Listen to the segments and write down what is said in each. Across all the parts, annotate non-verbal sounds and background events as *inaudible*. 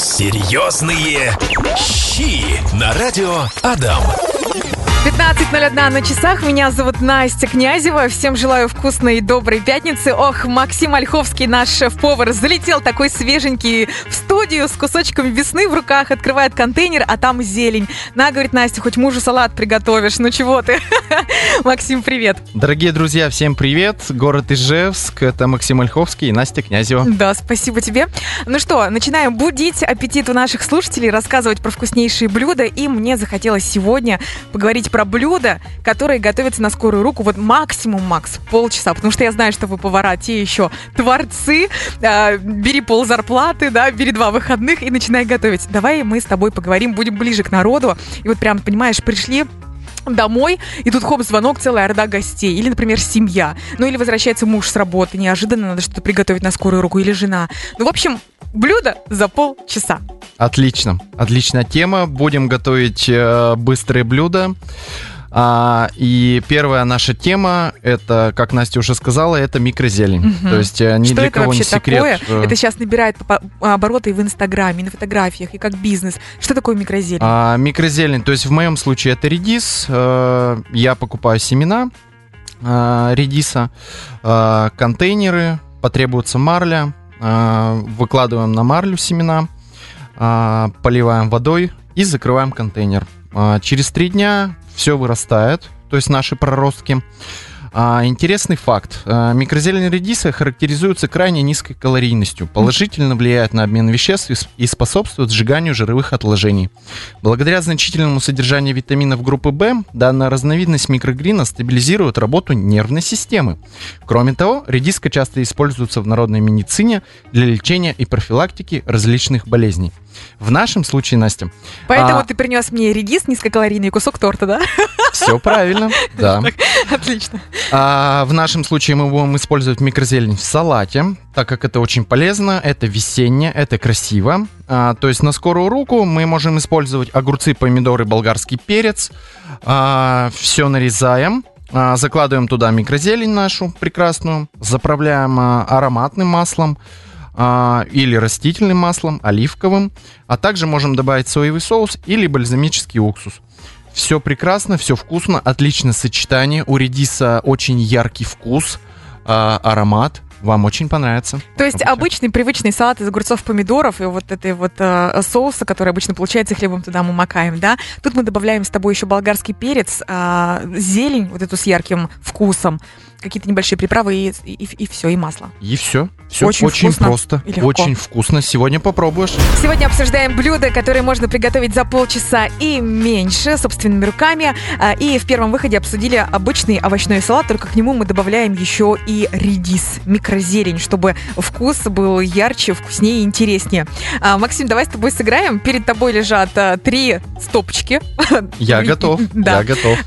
Серьезные щи на радио Адам. 15.01 на часах. Меня зовут Настя Князева. Всем желаю вкусной и доброй пятницы. Ох, Максим Ольховский, наш шеф-повар, залетел такой свеженький в студию с кусочком весны в руках, открывает контейнер, а там зелень. На, говорит Настя, хоть мужу салат приготовишь. Ну чего ты? *laughs* Максим, привет. Дорогие друзья, всем привет. Город Ижевск. Это Максим Ольховский и Настя Князева. Да, спасибо тебе. Ну что, начинаем будить аппетит у наших слушателей, рассказывать про вкуснейшие блюда. И мне захотелось сегодня поговорить про блюда, которые готовятся на скорую руку, вот максимум, Макс, полчаса, потому что я знаю, что вы повара, те еще творцы, э, бери пол зарплаты, да, бери два выходных и начинай готовить. Давай мы с тобой поговорим, будем ближе к народу, и вот прям, понимаешь, пришли домой, и тут хоп, звонок, целая орда гостей. Или, например, семья. Ну, или возвращается муж с работы, неожиданно надо что-то приготовить на скорую руку, или жена. Ну, в общем, блюдо за полчаса. Отлично, отличная тема. Будем готовить э, быстрые блюда. А, и первая наша тема, это, как Настя уже сказала, это микрозелень. Мгм. То есть э, ни что для это кого не секрет. такое? э, Это сейчас набирает обороты и в Инстаграме, и на фотографиях, и как бизнес. Что такое микрозелень? А, микрозелень, то есть в моем случае это редис. Э, я покупаю семена редиса, контейнеры, потребуется марля, выкладываем на марлю семена, поливаем водой и закрываем контейнер. А, Через три дня все вырастает, то есть наши проростки. А, Интересный факт. А, Микрозелень редиса характеризуется крайне низкой калорийностью, положительно влияет на обмен веществ и и способствует сжиганию жировых отложений. Благодаря значительному содержанию витаминов группы В, данная разновидность микрогрина стабилизирует работу нервной системы. Кроме того, редиска часто используется в народной медицине для лечения и профилактики различных болезней. В нашем случае, Настя, Поэтому а- ты принес мне редис низкокалорийный и кусок торта, да? все правильно, *laughs* да. Отлично. А, в нашем случае мы будем использовать микрозелень в салате, так как это очень полезно, это весеннее, это красиво. А, то есть на скорую руку мы можем использовать огурцы, помидоры, болгарский перец. все нарезаем. а, закладываем туда микрозелень нашу прекрасную, заправляем а, ароматным маслом а, или растительным маслом, оливковым, а также можем добавить соевый соус или бальзамический уксус. Все прекрасно, все вкусно, отличное сочетание. У редиса очень яркий вкус, а, аромат. Вам очень понравится. То есть обычный привычный салат из огурцов, помидоров и вот этой вот э, соуса, который обычно получается, хлебом туда мы макаем, да? Тут мы добавляем с тобой еще болгарский перец, а, зелень вот эту с ярким вкусом, какие-то небольшие приправы и, и, все, и масло. И все. Все Очень очень, вкусно просто. и легко. Очень вкусно. Сегодня попробуешь. Сегодня обсуждаем блюда, которые можно приготовить за полчаса и меньше, собственными руками. А, И в первом выходе обсудили обычный овощной салат, только к нему мы добавляем еще и редис, микрозелень, чтобы вкус был ярче, вкуснее и интереснее. А, Максим, давай с тобой сыграем. Перед тобой лежат а, три стопочки. Я *laughs* готов. Да. Я готов.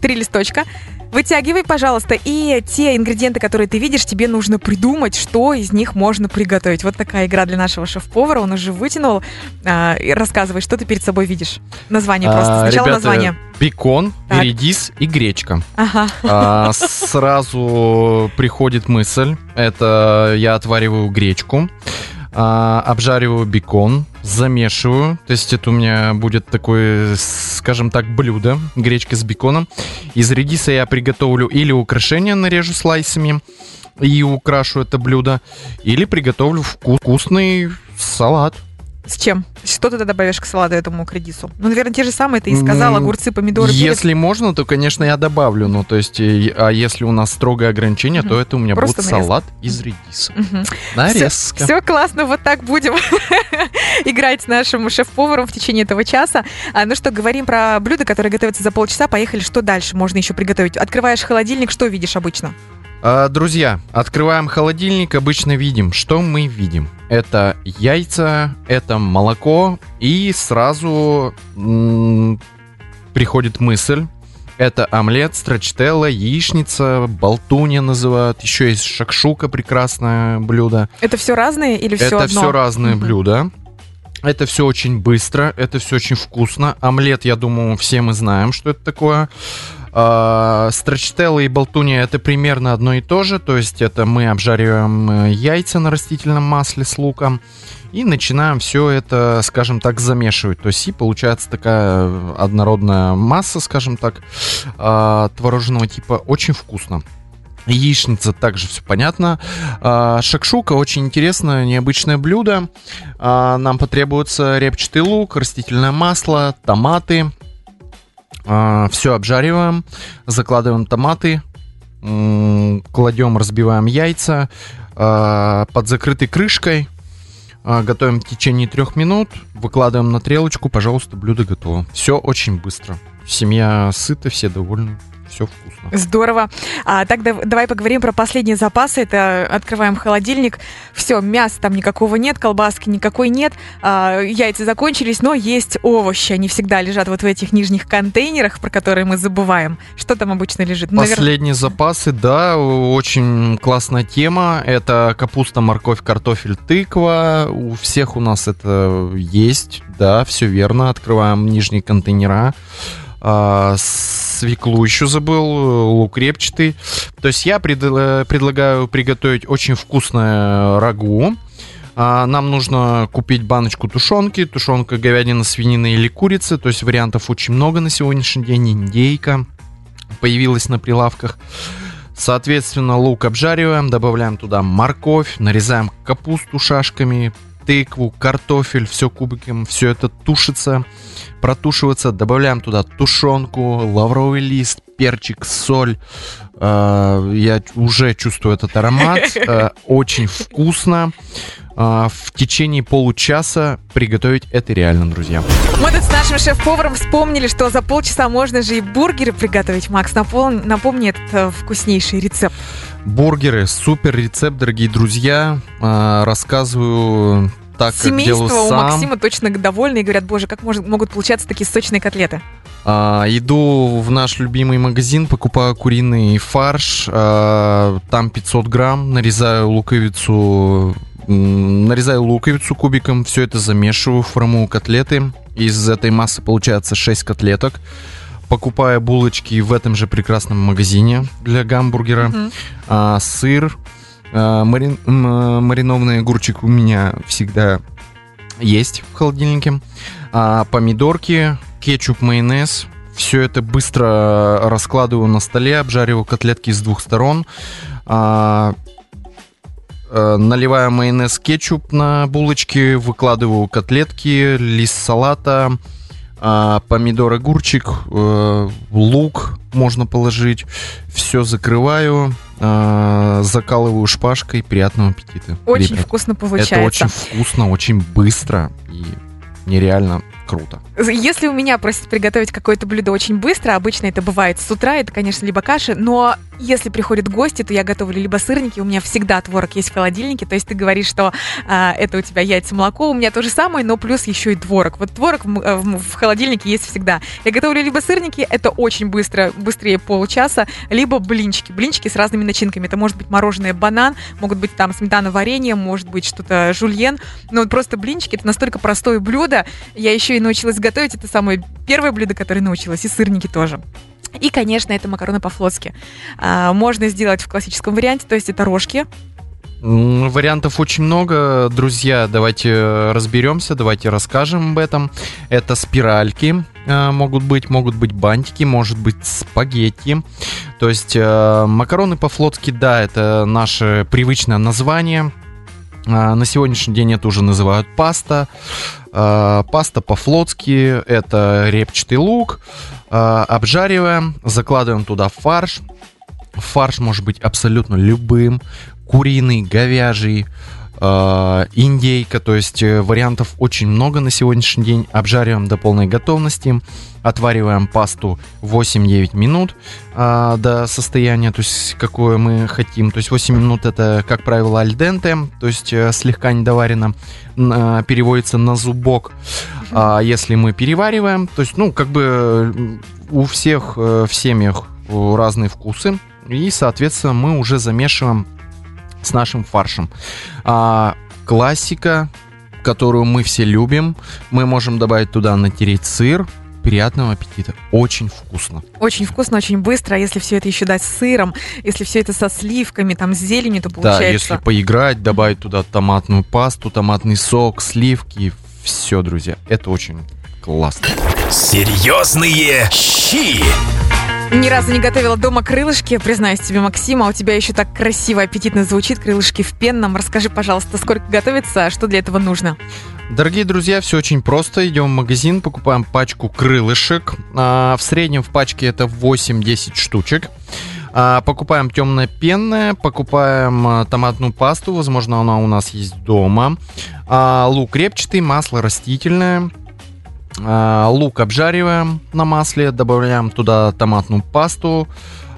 Три листочка. Вытягивай, пожалуйста, и те ингредиенты, которые ты видишь, тебе нужно придумать, что из них можно приготовить. Вот такая игра для нашего шеф-повара. Он уже вытянул. А, и рассказывай, что ты перед собой видишь. Название просто. А, Сначала ребята, название. Бекон, Так. редис и гречка. Ага. А, сразу приходит мысль. Это я отвариваю гречку, а, обжариваю бекон, замешиваю. То есть это у меня будет такое, скажем так, блюдо гречка с беконом. Из редиса я приготовлю или украшение нарежу слайсами и украшу это блюдо, или приготовлю вку- вкусный салат. С чем? Что ты добавишь к салату этому к редису? Ну, наверное, те же самые ты и сказал. Ну, Огурцы, помидоры, перец. Если можно, то, конечно, я добавлю. Ну, то есть, а если у нас строгое ограничение, то это у меня Просто будет нарезка. салат из редиса. Нарезка. Все классно, вот так будем *laughs* играть с нашим шеф-поваром в течение этого часа. А, ну что, говорим про блюда, которые готовятся за полчаса. Поехали, что дальше можно еще приготовить? Открываешь холодильник, что видишь обычно? А, друзья, открываем холодильник, обычно видим, что мы видим. Это яйца, это молоко, и сразу м, приходит мысль. Это омлет, страчтелла, яичница, болтунья называют. Еще есть шакшука, прекрасное блюдо. Это все разные или все это одно? все разные Мгм. блюда. Это все очень быстро, это все очень вкусно. Омлет, я думаю, все мы знаем, что это такое. А, Страчтелла и болтуния это примерно одно и то же, то есть это мы обжариваем э, яйца на растительном масле с луком и начинаем все это, скажем так, замешивать. То есть и получается такая однородная масса, скажем так, а, творожного типа, очень вкусно. Яичница также все понятно. А, Шакшука очень интересное, необычное блюдо. А, Нам потребуется репчатый лук, растительное масло, томаты. Все обжариваем, закладываем томаты, кладем, разбиваем яйца а, под закрытой крышкой. а, Готовим в течение трех минут, выкладываем на трелочку, пожалуйста, блюдо готово. Все очень быстро. Семья сыта, все довольны, все вкусно. Здорово. А, так дав- давай поговорим про последние запасы. Это открываем холодильник. Все, мяса там никакого нет, колбаски никакой нет. А, яйца закончились, но есть овощи. Они всегда лежат вот в этих нижних контейнерах, про которые мы забываем. Что там обычно лежит? Навер- Последние запасы, да, очень классная тема. Это капуста, морковь, картофель, тыква. У всех у нас это есть, да, все верно. Открываем нижние контейнера. А, свеклу еще забыл, лук репчатый. То есть я предла- предлагаю приготовить очень вкусное рагу. А, Нам нужно купить баночку тушенки, тушенка говядина, свинина или курица. То есть вариантов очень много на сегодняшний день. Индейка появилась на прилавках. Соответственно, лук обжариваем, добавляем туда морковь, нарезаем капусту шашками, тыкву, картофель, все кубиком, все это тушится, протушивается, добавляем туда тушенку, лавровый лист, перчик, соль. Э, Я уже чувствую этот аромат, *laughs* Э, очень вкусно. Э, В течение получаса приготовить это реально, друзья. Мы тут с нашим шеф-поваром вспомнили, что за полчаса можно же и бургеры приготовить. Макс, напомни этот вкуснейший рецепт. Бургеры, супер рецепт, дорогие друзья. Рассказываю так, как Семейство делаю у сам. Максима точно довольны и говорят, боже, как может- могут получаться такие сочные котлеты. А, иду в наш любимый магазин, покупаю куриный фарш, а, там 500 грамм, нарезаю луковицу, нарезаю луковицу кубиком, все это замешиваю, формую котлеты. Из этой массы получается 6 котлеток. Покупаю булочки в этом же прекрасном магазине для гамбургера. Мгм. А, сыр, марин- м, а, маринованный огурчик у меня всегда есть в холодильнике. А, помидорки, кетчуп, майонез. Все это быстро раскладываю на столе, обжариваю котлетки с двух сторон. А, э, наливаю майонез, кетчуп на булочки, выкладываю котлетки, лист салата, а, помидор, огурчик, э, лук можно положить. Все закрываю, а, закалываю шпажкой. Приятного аппетита. Очень ребят. вкусно получается. Это очень вкусно, очень быстро и нереально круто. Если у меня просят приготовить какое-то блюдо очень быстро, обычно это бывает с утра, это, конечно, либо каша, но если приходят гости, то я готовлю либо сырники, у меня всегда творог есть в холодильнике, то есть ты говоришь, что а, это у тебя яйца, молоко, у меня то же самое, но плюс еще и творог. Вот творог в, э, в- в холодильнике есть всегда. Я готовлю либо сырники, это очень быстро, быстрее получаса, либо блинчики, блинчики с разными начинками. Это может быть мороженое банан, могут быть там сметана варенье, может быть что-то жульен, но вот просто блинчики это настолько простое блюдо. Я еще и научилась готовить. Это самое первое блюдо, которое научилась, и сырники тоже. И, конечно, это макароны по-флотски. А, можно сделать в классическом варианте, то есть это рожки. Вариантов очень много, друзья. Давайте э, разберемся, давайте расскажем об этом. Это спиральки э, могут быть, могут быть бантики, может быть спагетти. То есть э, макароны по-флотски, да, это наше привычное название. А, На сегодняшний день это уже называют паста. А, Паста по-флотски это репчатый лук. Обжариваем, закладываем туда фарш. Фарш может быть абсолютно любым. Куриный, говяжий, э, индейка. То есть э, вариантов очень много на сегодняшний день. Обжариваем до полной готовности. Отвариваем пасту 8-9 минут а, до состояния, то есть какое мы хотим. То есть 8 минут это, как правило, альденте, то есть э, слегка недоварено, а, переводится на зубок. А если мы перевариваем, то есть, ну, как бы у всех э, в семьях э, разные вкусы, и, соответственно, мы уже замешиваем с нашим фаршем. А, классика, которую мы все любим, мы можем добавить туда натереть сыр, приятного аппетита. Очень вкусно. Очень вкусно, очень быстро. А если все это еще дать с сыром, если все это со сливками, там, с зеленью, то получается... Да, если поиграть, добавить туда томатную пасту, томатный сок, сливки, все, друзья, это очень классно. Серьезные щи. Ни разу не готовила дома крылышки, признаюсь тебе, Максима. У тебя еще так красиво, аппетитно звучит крылышки в пенном. Расскажи, пожалуйста, сколько готовится, а что для этого нужно? Дорогие друзья, все очень просто. Идем в магазин, покупаем пачку крылышек. А, в среднем в пачке это 8-10 штучек. А, покупаем темное пенное, покупаем томатную пасту, возможно, она у нас есть дома. Лук репчатый, масло растительное. А, лук обжариваем на масле, добавляем туда томатную пасту,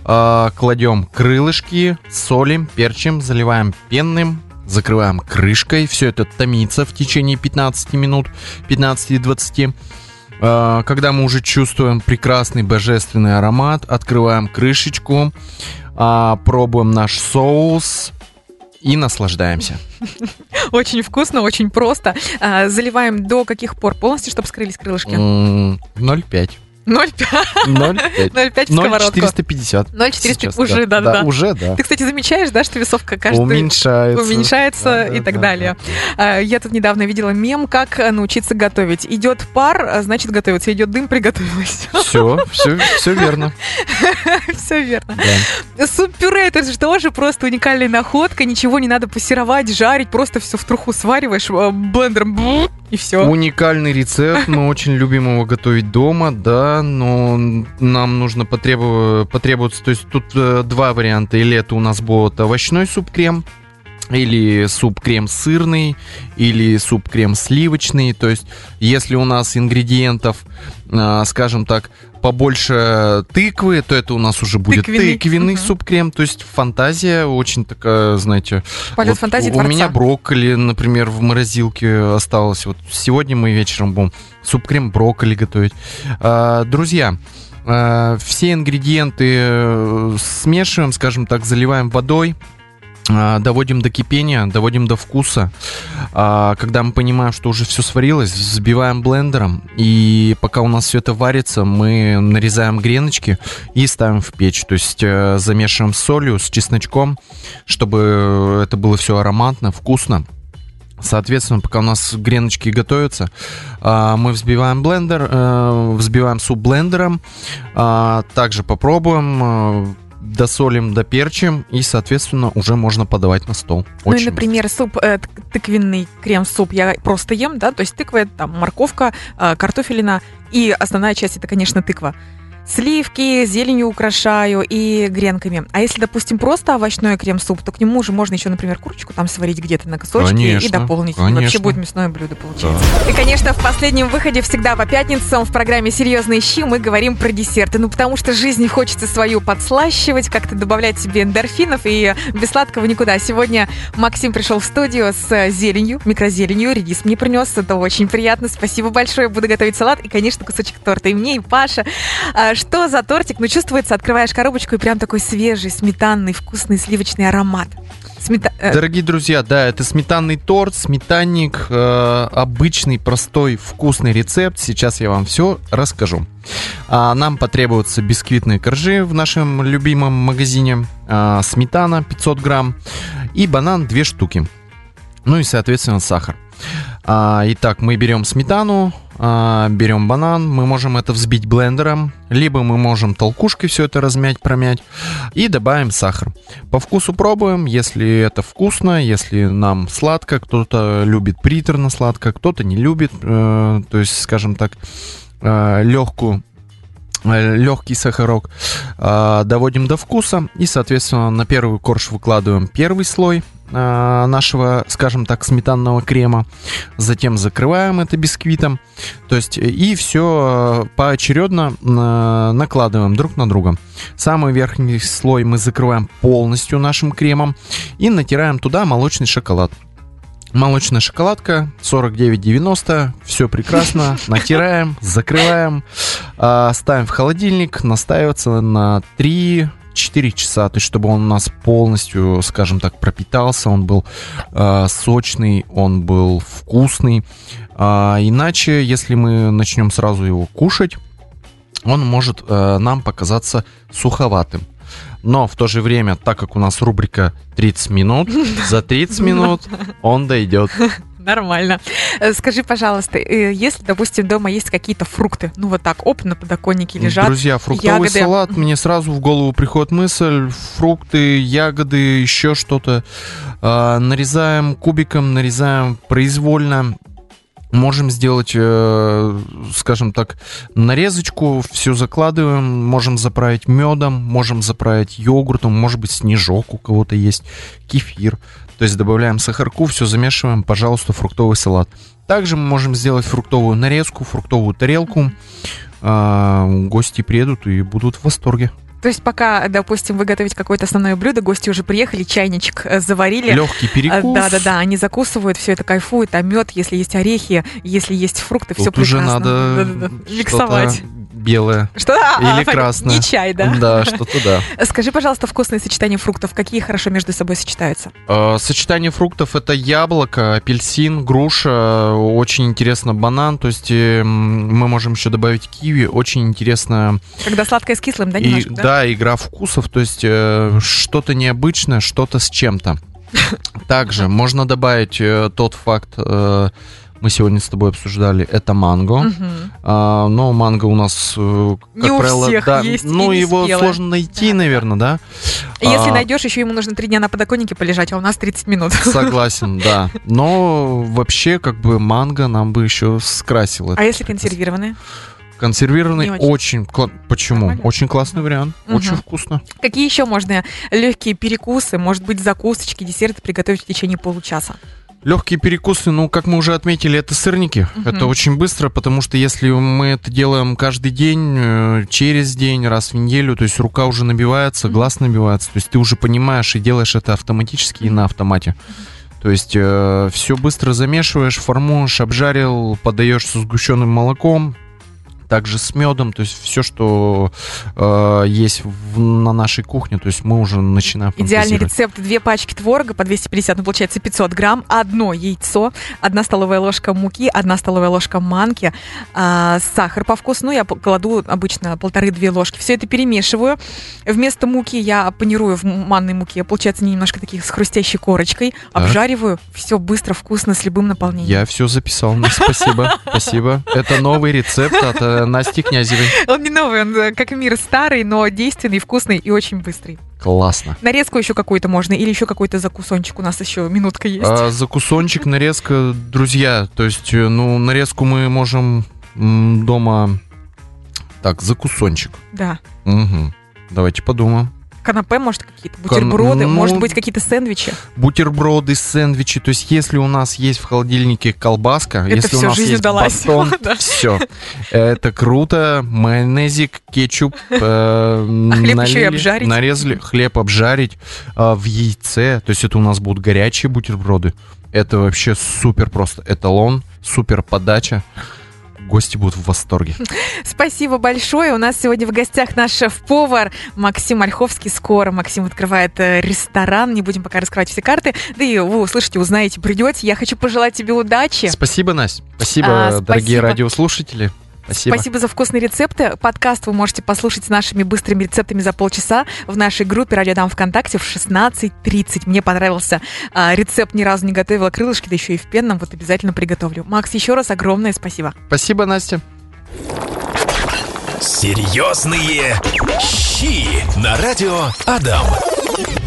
а, кладем крылышки, солим, перчим, заливаем пенным, закрываем крышкой. Все это томится в течение 15 минут, 15-20. А, Когда мы уже чувствуем прекрасный божественный аромат, открываем крышечку, пробуем наш соус и наслаждаемся. *laughs* Очень вкусно, очень просто. А, Заливаем до каких пор? Полностью, чтобы скрылись крылышки? М, 0,5. 0,5. 0,5. 0,5 в сковородку. 0,450. 0,450 Сейчас, уже, да, да. Уже, да. Ты, кстати, замечаешь, да, что весовка каждый Уменьшается. уменьшается Да, и да, так да, далее. А, Я тут недавно видела мем, как научиться готовить. Идет пар, а, значит готовится. Идет дым, приготовилась. Все, все, все верно. *laughs* Все верно. Да. Суп-пюре, это же тоже просто уникальная находка. Ничего не надо пассеровать, жарить. Просто все в труху свариваешь, э, блендером, и все. Уникальный рецепт, мы очень любим его готовить дома, да, но нам нужно потребу- потребуется, то есть тут э, два варианта, или это у нас будет овощной суп-крем, или суп-крем сырный, или суп-крем сливочный, то есть если у нас ингредиентов, скажем так, побольше тыквы, то это у нас уже будет Тыквенный. тыквенный, Мгм. суп-крем, то есть фантазия очень такая, знаете, Полет вот фантазии у творца. меня брокколи, например, в морозилке осталось. Вот сегодня мы вечером будем суп-крем брокколи готовить. А, друзья, а, все ингредиенты э, смешиваем, скажем так, заливаем водой. А, Доводим до кипения, доводим до вкуса. А, Когда мы понимаем, что уже все сварилось, взбиваем блендером. И пока у нас все это варится, мы нарезаем греночки и ставим в печь. То есть э, замешиваем с солью, с чесночком, чтобы это было все ароматно, вкусно. Соответственно, пока у нас греночки готовятся, а, мы взбиваем блендер, э, взбиваем суп блендером, также попробуем, э, досолим, доперчим, и, соответственно, уже можно подавать на стол. Ну и, Очень например, суп, э, тыквенный крем-суп я просто ем, да, то есть тыква, там морковка, э, картофелина, и основная часть это, конечно, тыква. Сливки, зеленью украшаю и гренками. А если, допустим, просто овощной крем-суп, то к нему уже можно еще, например, курочку там сварить где-то на кусочки и Конечно, дополнить. И Вообще конечно. будет мясное блюдо получается. И, конечно, в последнем выходе всегда по пятницам в программе «Серьезные щи» мы говорим про десерты. Ну, потому что жизни хочется свою подслащивать, как-то добавлять себе эндорфинов, и без сладкого никуда. Сегодня Максим пришел в студию с зеленью, микрозеленью, редис мне принес, это очень приятно. Спасибо большое, буду готовить салат и, конечно, кусочек торта. И мне, и Паша. Что за тортик? Ну, чувствуется, открываешь коробочку, и прям такой свежий, сметанный, вкусный, сливочный аромат. Смета... э, Дорогие друзья, да, это сметанный торт, сметанник, э, обычный, простой, вкусный рецепт. Сейчас я вам все расскажу. А, нам потребуются бисквитные коржи в нашем любимом магазине, а, сметана 500 грамм и банан 2 штуки. Ну и, соответственно, сахар. А, итак, мы берем сметану, берем банан, мы можем это взбить блендером, либо мы можем толкушкой все это размять, промять и добавим сахар. По вкусу пробуем, если это вкусно, если нам сладко, кто-то любит приторно сладко, кто-то не любит, э, то есть, скажем так, легкую легкий сахарок э, доводим до вкуса и соответственно на первый корж выкладываем первый слой э, нашего скажем так сметанного крема затем закрываем это бисквитом то есть и все поочередно э, накладываем друг на друга самый верхний слой мы закрываем полностью нашим кремом и натираем туда молочный шоколад Молочная шоколадка 49,90. Все прекрасно. *laughs* Натираем, закрываем, ставим в холодильник, настаивается на 3 4 часа, то есть чтобы он у нас полностью, скажем так, пропитался, он был э, сочный, он был вкусный. А, иначе, если мы начнем сразу его кушать, он может э, нам показаться суховатым. Но в то же время, так как у нас рубрика 30 минут, за 30 *laughs* минут он дойдет. Нормально. Э, Скажи, пожалуйста, э, если, допустим, дома есть какие-то фрукты, ну вот так, оп, на подоконнике лежат, Друзья, фруктовый ягоды. салат, мне сразу в голову приходит мысль, фрукты, ягоды, еще что-то. А, нарезаем кубиком, нарезаем произвольно. Можем сделать, э, скажем так, нарезочку, все закладываем, можем заправить медом, можем заправить йогуртом, может быть, снежок у кого-то есть, кефир. То есть добавляем сахарку, все замешиваем, пожалуйста, фруктовый салат. Также мы можем сделать фруктовую нарезку, фруктовую тарелку. А, гости приедут и будут в восторге. То есть пока, допустим, вы готовите какое-то основное блюдо, гости уже приехали, чайничек э, заварили. Легкий перекус. Да, да, да, они закусывают, все это кайфуют, а мед, если есть орехи, если есть фрукты, все Тут уже прекрасно. надо Да-да-да. миксовать. Белое. Что? А, Или фак- красное. Не чай, да? Да, что-то да. *laughs* Скажи, пожалуйста, вкусные сочетания фруктов, какие хорошо между собой сочетаются? Э, Сочетание фруктов это яблоко, апельсин, груша, очень интересно банан, то есть э, м, мы можем еще добавить киви, очень интересно Когда сладкое с кислым, да, и немножко? да? игра вкусов, то есть э, что-то необычное, что-то с чем-то. *laughs* Также можно добавить э, тот факт, э, мы сегодня с тобой обсуждали, это манго. Мгм. А, но манго у нас, э, как Не у правило, всех да, есть и ну не его спелое. сложно найти, Да, наверное, да. И Если А, найдешь, еще ему нужно три дня на подоконнике полежать, а у нас 30 минут. *laughs* Согласен, да. Но вообще, как бы манго нам бы еще скрасило. А если консервированные? Консервированный Не очень. очень. кла- Почему? Нормально? Очень классный вариант. Мгм. Очень вкусно. Какие еще можно легкие перекусы, может быть, закусочки, десерты приготовить в течение получаса? Легкие перекусы, ну, как мы уже отметили, это сырники. Мгм. Это очень быстро, потому что если мы это делаем каждый день, э, через день, раз в неделю, то есть рука уже набивается, Мгм. глаз набивается, то есть ты уже понимаешь и делаешь это автоматически и на автомате. То есть все быстро замешиваешь, формуешь, обжарил, подаешь со сгущенным молоком, также с медом, то есть все, что э, есть в- на нашей кухне, то есть мы уже начинаем Идеальный рецепт. Две пачки творога по 250, ну, получается 500 грамм, одно яйцо, одна столовая ложка муки, одна столовая ложка манки, а, сахар по вкусу, ну, я кладу обычно полторы-две ложки. Все это перемешиваю. Вместо муки я панирую в манной муке, получается, немножко такие с хрустящей корочкой, обжариваю, все быстро, вкусно, с любым наполнением. Я все записал, спасибо, *laughs* спасибо. Это новый рецепт от э, Насти Князевой. Он не новый, он э, как мир старый, но действенный, вкусный и очень быстрый. Классно. Нарезку еще какую-то можно или еще какой-то закусончик. У нас еще минутка есть. А, закусончик, нарезка, друзья, то есть, э, ну, нарезку мы можем дома... Так, закусончик. Да. Мгм. Давайте подумаем. Канапе, может, какие-то бутерброды, ну, может быть, какие-то сэндвичи. Бутерброды, сэндвичи. То есть, если у нас есть в холодильнике колбаска, Это если у нас жизнь есть удалась. *laughs* батон, Да. все. Это круто. Майонезик, кетчуп. *laughs* э, хлеб еще и обжарить. Нарезали, хлеб обжарить а, в яйце. То есть, это у нас будут горячие бутерброды. Это вообще супер просто. Эталон, супер подача. Гости будут в восторге. *laughs* Спасибо большое. У нас сегодня в гостях наш шеф-повар Максим Ольховский. Скоро Максим открывает э, ресторан. Не будем пока раскрывать все карты. Да и вы услышите, узнаете, придете. Я хочу пожелать тебе удачи. Спасибо, Настя. Спасибо, А, дорогие спасибо. радиослушатели. Спасибо. Спасибо за вкусные рецепты. Подкаст вы можете послушать с нашими быстрыми рецептами за полчаса в нашей группе «Радио Дам ВКонтакте» в 16.30. Мне понравился а, рецепт, ни разу не готовила крылышки, да еще и в пенном. Вот обязательно приготовлю. Макс, еще раз огромное спасибо. Спасибо, Настя. Серьезные щи на радио Адам.